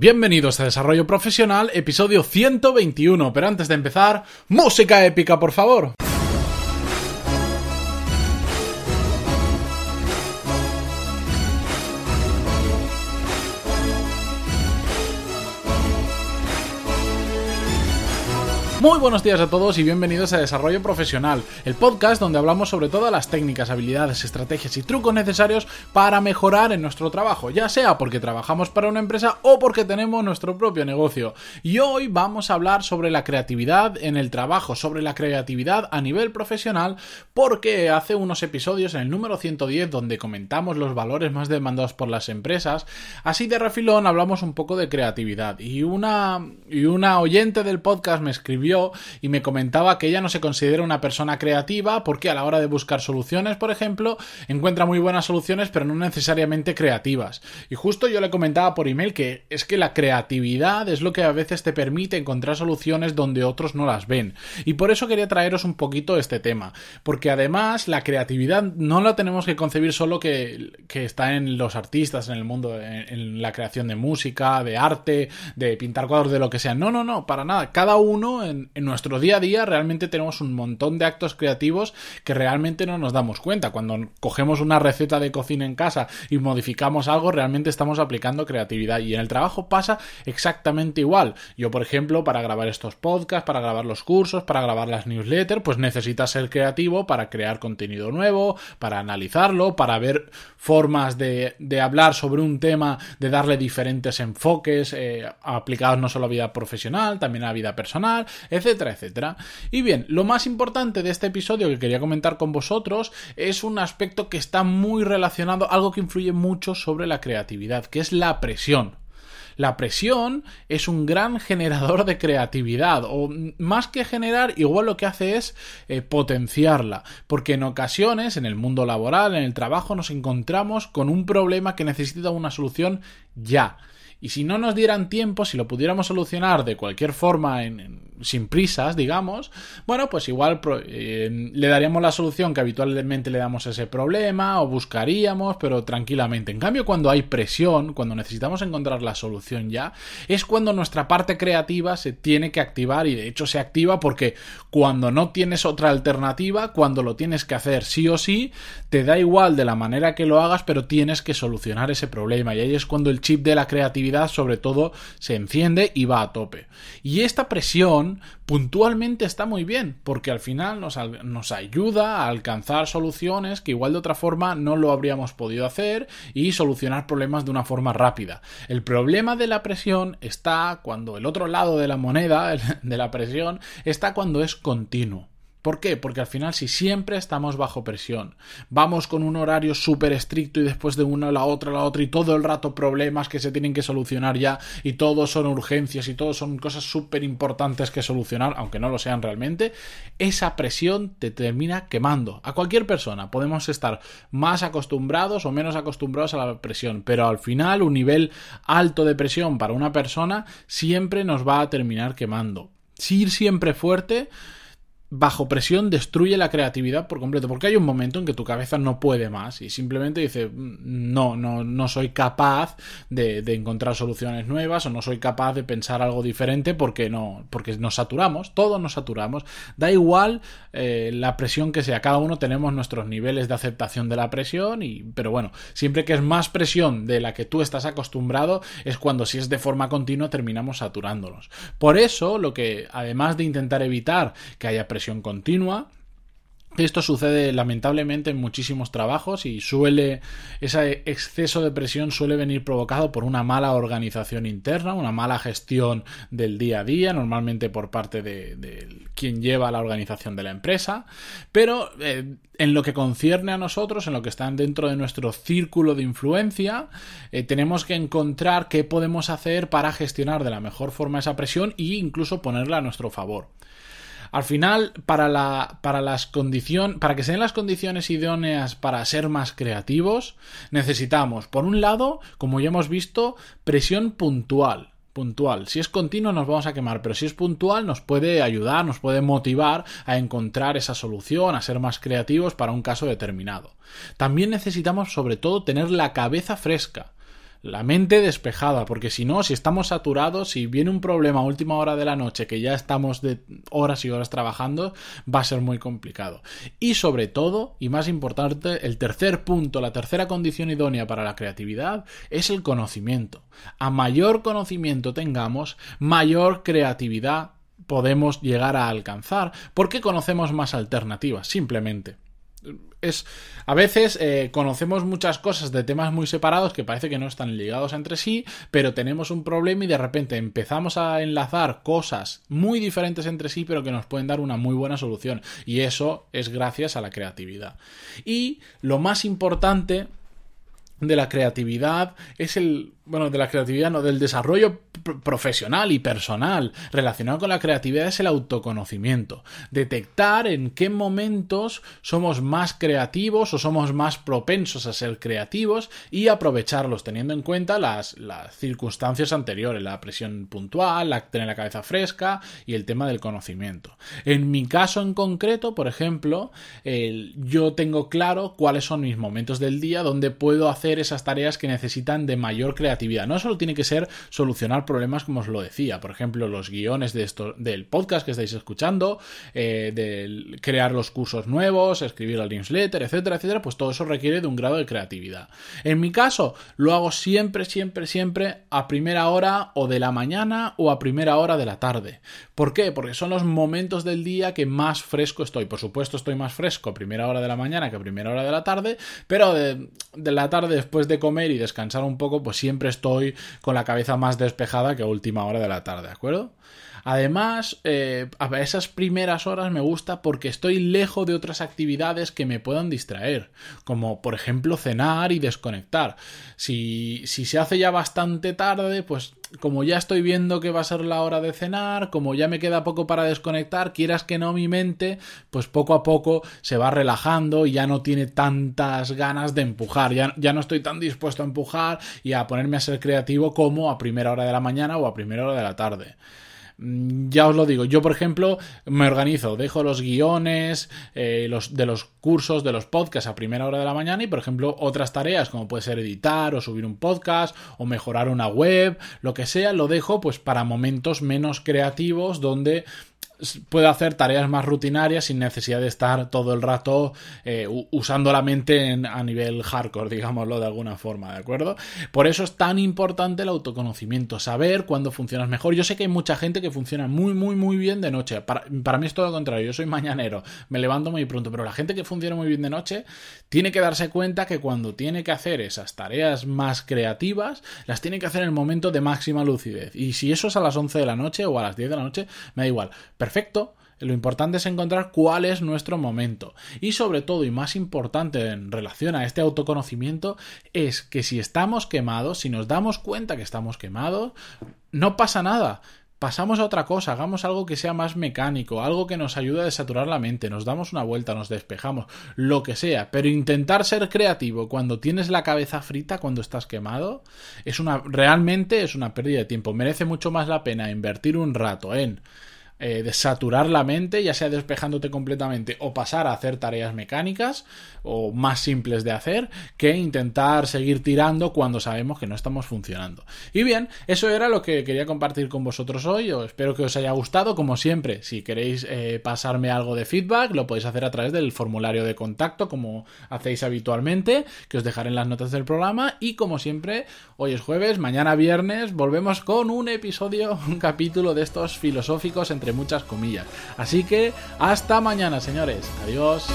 Bienvenidos a Desarrollo Profesional, episodio 121, pero antes de empezar, música épica, por favor. Muy buenos días a todos y bienvenidos a Desarrollo Profesional, el podcast donde hablamos sobre todas las técnicas, habilidades, estrategias y trucos necesarios para mejorar en nuestro trabajo, ya sea porque trabajamos para una empresa o porque tenemos nuestro propio negocio. Y hoy vamos a hablar sobre la creatividad en el trabajo, sobre la creatividad a nivel profesional, porque hace unos episodios en el número 110 donde comentamos los valores más demandados por las empresas, así de refilón hablamos un poco de creatividad y una y una oyente del podcast me escribió y me comentaba que ella no se considera una persona creativa porque a la hora de buscar soluciones, por ejemplo, encuentra muy buenas soluciones pero no necesariamente creativas. Y justo yo le comentaba por email que es que la creatividad es lo que a veces te permite encontrar soluciones donde otros no las ven. Y por eso quería traeros un poquito este tema, porque además la creatividad no la tenemos que concebir solo que, está en los artistas, en el mundo, en la creación de música, de arte, de pintar cuadros, de lo que sea. No, no, no, para nada. Cada uno en en, nuestro día a día realmente tenemos un montón de actos creativos que realmente no nos damos cuenta. Cuando cogemos una receta de cocina en casa y modificamos algo, realmente estamos aplicando creatividad. Y en el trabajo pasa exactamente igual. Yo, por ejemplo, para grabar estos podcasts, para grabar los cursos, para grabar las newsletters, pues necesitas ser creativo para crear contenido nuevo, para analizarlo, para ver formas de, hablar sobre un tema, de darle diferentes enfoques eh, aplicados no solo a vida profesional, también a vida personal, etcétera, etcétera. Y bien, lo más importante de este episodio que quería comentar con vosotros es un aspecto que está muy relacionado, algo que influye mucho sobre la creatividad, que es la presión. La presión es un gran generador de creatividad, o más que generar, igual lo que hace es eh, potenciarla, porque en ocasiones, en el mundo laboral, en el trabajo, nos encontramos con un problema que necesita una solución ya. Y si no nos dieran tiempo, si lo pudiéramos solucionar de cualquier forma, sin prisas, digamos, bueno, pues igual eh, le daríamos la solución que habitualmente le damos a ese problema, o buscaríamos, pero tranquilamente. En cambio, cuando hay presión, cuando necesitamos encontrar la solución ya, es cuando nuestra parte creativa se tiene que activar y de hecho se activa porque cuando no tienes otra alternativa, cuando lo tienes que hacer sí o sí, te da igual de la manera que lo hagas, pero tienes que solucionar ese problema. Y ahí es cuando el chip de la creatividad sobre todo se enciende y va a tope. Y esta presión puntualmente está muy bien, porque al final nos, ayuda a alcanzar soluciones que igual de otra forma no lo habríamos podido hacer y solucionar problemas de una forma rápida. El problema de la presión está cuando el otro lado de la moneda de la presión está cuando es continuo. ¿Por qué? Porque al final si siempre estamos bajo presión, vamos con un horario súper estricto y después de una la otra la otra y todo el rato problemas que se tienen que solucionar ya y todos son urgencias y todos son cosas súper importantes que solucionar, aunque no lo sean realmente, esa presión te termina quemando. A cualquier persona podemos estar más acostumbrados o menos acostumbrados a la presión, pero al final un nivel alto de presión para una persona siempre nos va a terminar quemando. Si ir siempre fuerte bajo presión destruye la creatividad por completo, porque hay un momento en que tu cabeza no puede más y simplemente dice, mm, no, no, no soy capaz de, encontrar soluciones nuevas o no soy capaz de pensar algo diferente porque no, porque nos saturamos, todos nos saturamos, da igual eh, la presión que sea, cada uno tenemos nuestros niveles de aceptación de la presión, y, pero bueno, siempre que es más presión de la que tú estás acostumbrado, es cuando si es de forma continua terminamos saturándonos. Por eso, lo que, además de intentar evitar que haya presión, continua. Esto sucede lamentablemente en muchísimos trabajos y suele, ese exceso de presión suele venir provocado por una mala organización interna, una mala gestión del día a día, normalmente por parte de, quien lleva la organización de la empresa, pero eh, en lo que concierne a nosotros, en lo que están dentro de nuestro círculo de influencia, eh, tenemos que encontrar qué podemos hacer para gestionar de la mejor forma esa presión e incluso ponerla a nuestro favor. Al final, para, la, para las para que se den las condiciones idóneas para ser más creativos, necesitamos, por un lado, como ya hemos visto, presión puntual puntual. Si es continuo nos vamos a quemar, pero si es puntual nos puede ayudar, nos puede motivar a encontrar esa solución, a ser más creativos para un caso determinado. También necesitamos sobre todo tener la cabeza fresca. La mente despejada, porque si no, si estamos saturados, si viene un problema a última hora de la noche, que ya estamos de horas y horas trabajando, va a ser muy complicado. Y sobre todo, y más importante, el tercer punto, la tercera condición idónea para la creatividad es el conocimiento. A mayor conocimiento tengamos, mayor creatividad podemos llegar a alcanzar, porque conocemos más alternativas, simplemente es a veces eh, conocemos muchas cosas de temas muy separados que parece que no están ligados entre sí, pero tenemos un problema y de repente empezamos a enlazar cosas muy diferentes entre sí, pero que nos pueden dar una muy buena solución. Y eso es gracias a la creatividad. Y lo más importante de la creatividad es el bueno, de la creatividad, no, del desarrollo profesional y personal relacionado con la creatividad es el autoconocimiento. Detectar en qué momentos somos más creativos o somos más propensos a ser creativos y aprovecharlos teniendo en cuenta las, las circunstancias anteriores, la presión puntual, la, tener la cabeza fresca y el tema del conocimiento. En mi caso en concreto, por ejemplo, yo tengo claro cuáles son mis momentos del día donde puedo hacer esas tareas que necesitan de mayor creatividad no solo tiene que ser solucionar problemas como os lo decía, por ejemplo, los guiones de esto, del podcast que estáis escuchando, eh, de crear los cursos nuevos, escribir el newsletter, etcétera, etcétera, pues todo eso requiere de un grado de creatividad. En mi caso, lo hago siempre, siempre, siempre a primera hora o de la mañana o a primera hora de la tarde. ¿Por qué? Porque son los momentos del día que más fresco estoy. Por supuesto, estoy más fresco a primera hora de la mañana que a primera hora de la tarde, pero de, de la tarde después de comer y descansar un poco, pues siempre estoy con la cabeza más despejada que a última hora de la tarde, ¿de acuerdo? Además, eh, a esas primeras horas me gusta porque estoy lejos de otras actividades que me puedan distraer, como por ejemplo cenar y desconectar. Si, si se hace ya bastante tarde, pues como ya estoy viendo que va a ser la hora de cenar, como ya me queda poco para desconectar, quieras que no mi mente, pues poco a poco se va relajando y ya no tiene tantas ganas de empujar, ya, ya no estoy tan dispuesto a empujar y a ponerme a ser creativo como a primera hora de la mañana o a primera hora de la tarde. Mm, ya os lo digo, yo por ejemplo me organizo, dejo los guiones eh, los, de los cursos, de los podcasts a primera hora de la mañana y por ejemplo otras tareas como puede ser editar o subir un podcast o mejorar una web, lo que sea, lo dejo pues para momentos menos creativos donde puede hacer tareas más rutinarias sin necesidad de estar todo el rato eh, usando la mente a nivel hardcore, digámoslo de alguna forma, ¿de acuerdo? Por eso es tan importante el autoconocimiento, saber cuándo funcionas mejor. Yo sé que hay mucha gente que funciona muy, muy, muy bien de noche. Para, mí es todo lo contrario, yo soy mañanero, me levanto muy pronto, pero la gente que funciona muy bien de noche tiene que darse cuenta que cuando tiene que hacer esas tareas más creativas, las tiene que hacer en el momento de máxima lucidez. Y si eso es a las 11 de la noche o a las 10 de la noche, me da igual perfecto. Lo importante es encontrar cuál es nuestro momento. Y sobre todo, y más importante en relación a este autoconocimiento, es que si estamos quemados, si nos damos cuenta que estamos quemados, no pasa nada. Pasamos a otra cosa, hagamos algo que sea más mecánico, algo que nos ayude a desaturar la mente, nos damos una vuelta, nos despejamos, lo que sea, pero intentar ser creativo cuando tienes la cabeza frita, cuando estás quemado, es una realmente es una pérdida de tiempo. Merece mucho más la pena invertir un rato en eh, de saturar la mente, ya sea despejándote completamente o pasar a hacer tareas mecánicas o más simples de hacer, que intentar seguir tirando cuando sabemos que no estamos funcionando. Y bien, eso era lo que quería compartir con vosotros hoy. Espero que os haya gustado. Como siempre, si queréis eh, pasarme algo de feedback, lo podéis hacer a través del formulario de contacto, como hacéis habitualmente, que os dejaré en las notas del programa. Y como siempre, hoy es jueves, mañana viernes, volvemos con un episodio, un capítulo de estos filosóficos muchas comillas. Así que hasta mañana, señores. Adiós.